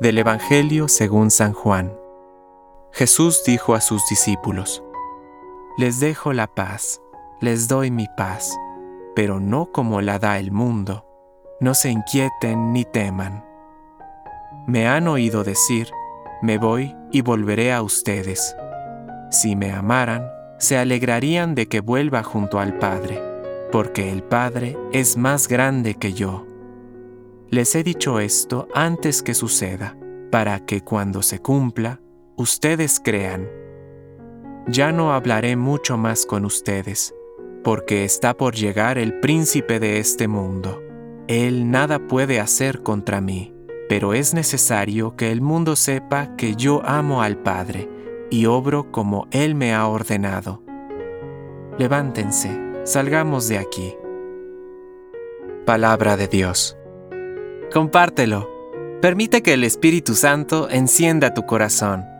Del Evangelio según San Juan. Jesús dijo a sus discípulos, Les dejo la paz, les doy mi paz, pero no como la da el mundo. No se inquieten ni teman. Me han oído decir, me voy y volveré a ustedes. Si me amaran, se alegrarían de que vuelva junto al Padre, porque el Padre es más grande que yo. Les he dicho esto antes que suceda, para que cuando se cumpla, ustedes crean. Ya no hablaré mucho más con ustedes, porque está por llegar el príncipe de este mundo. Él nada puede hacer contra mí, pero es necesario que el mundo sepa que yo amo al Padre y obro como Él me ha ordenado. Levántense, salgamos de aquí. Palabra de Dios. Compártelo. Permite que el Espíritu Santo encienda tu corazón.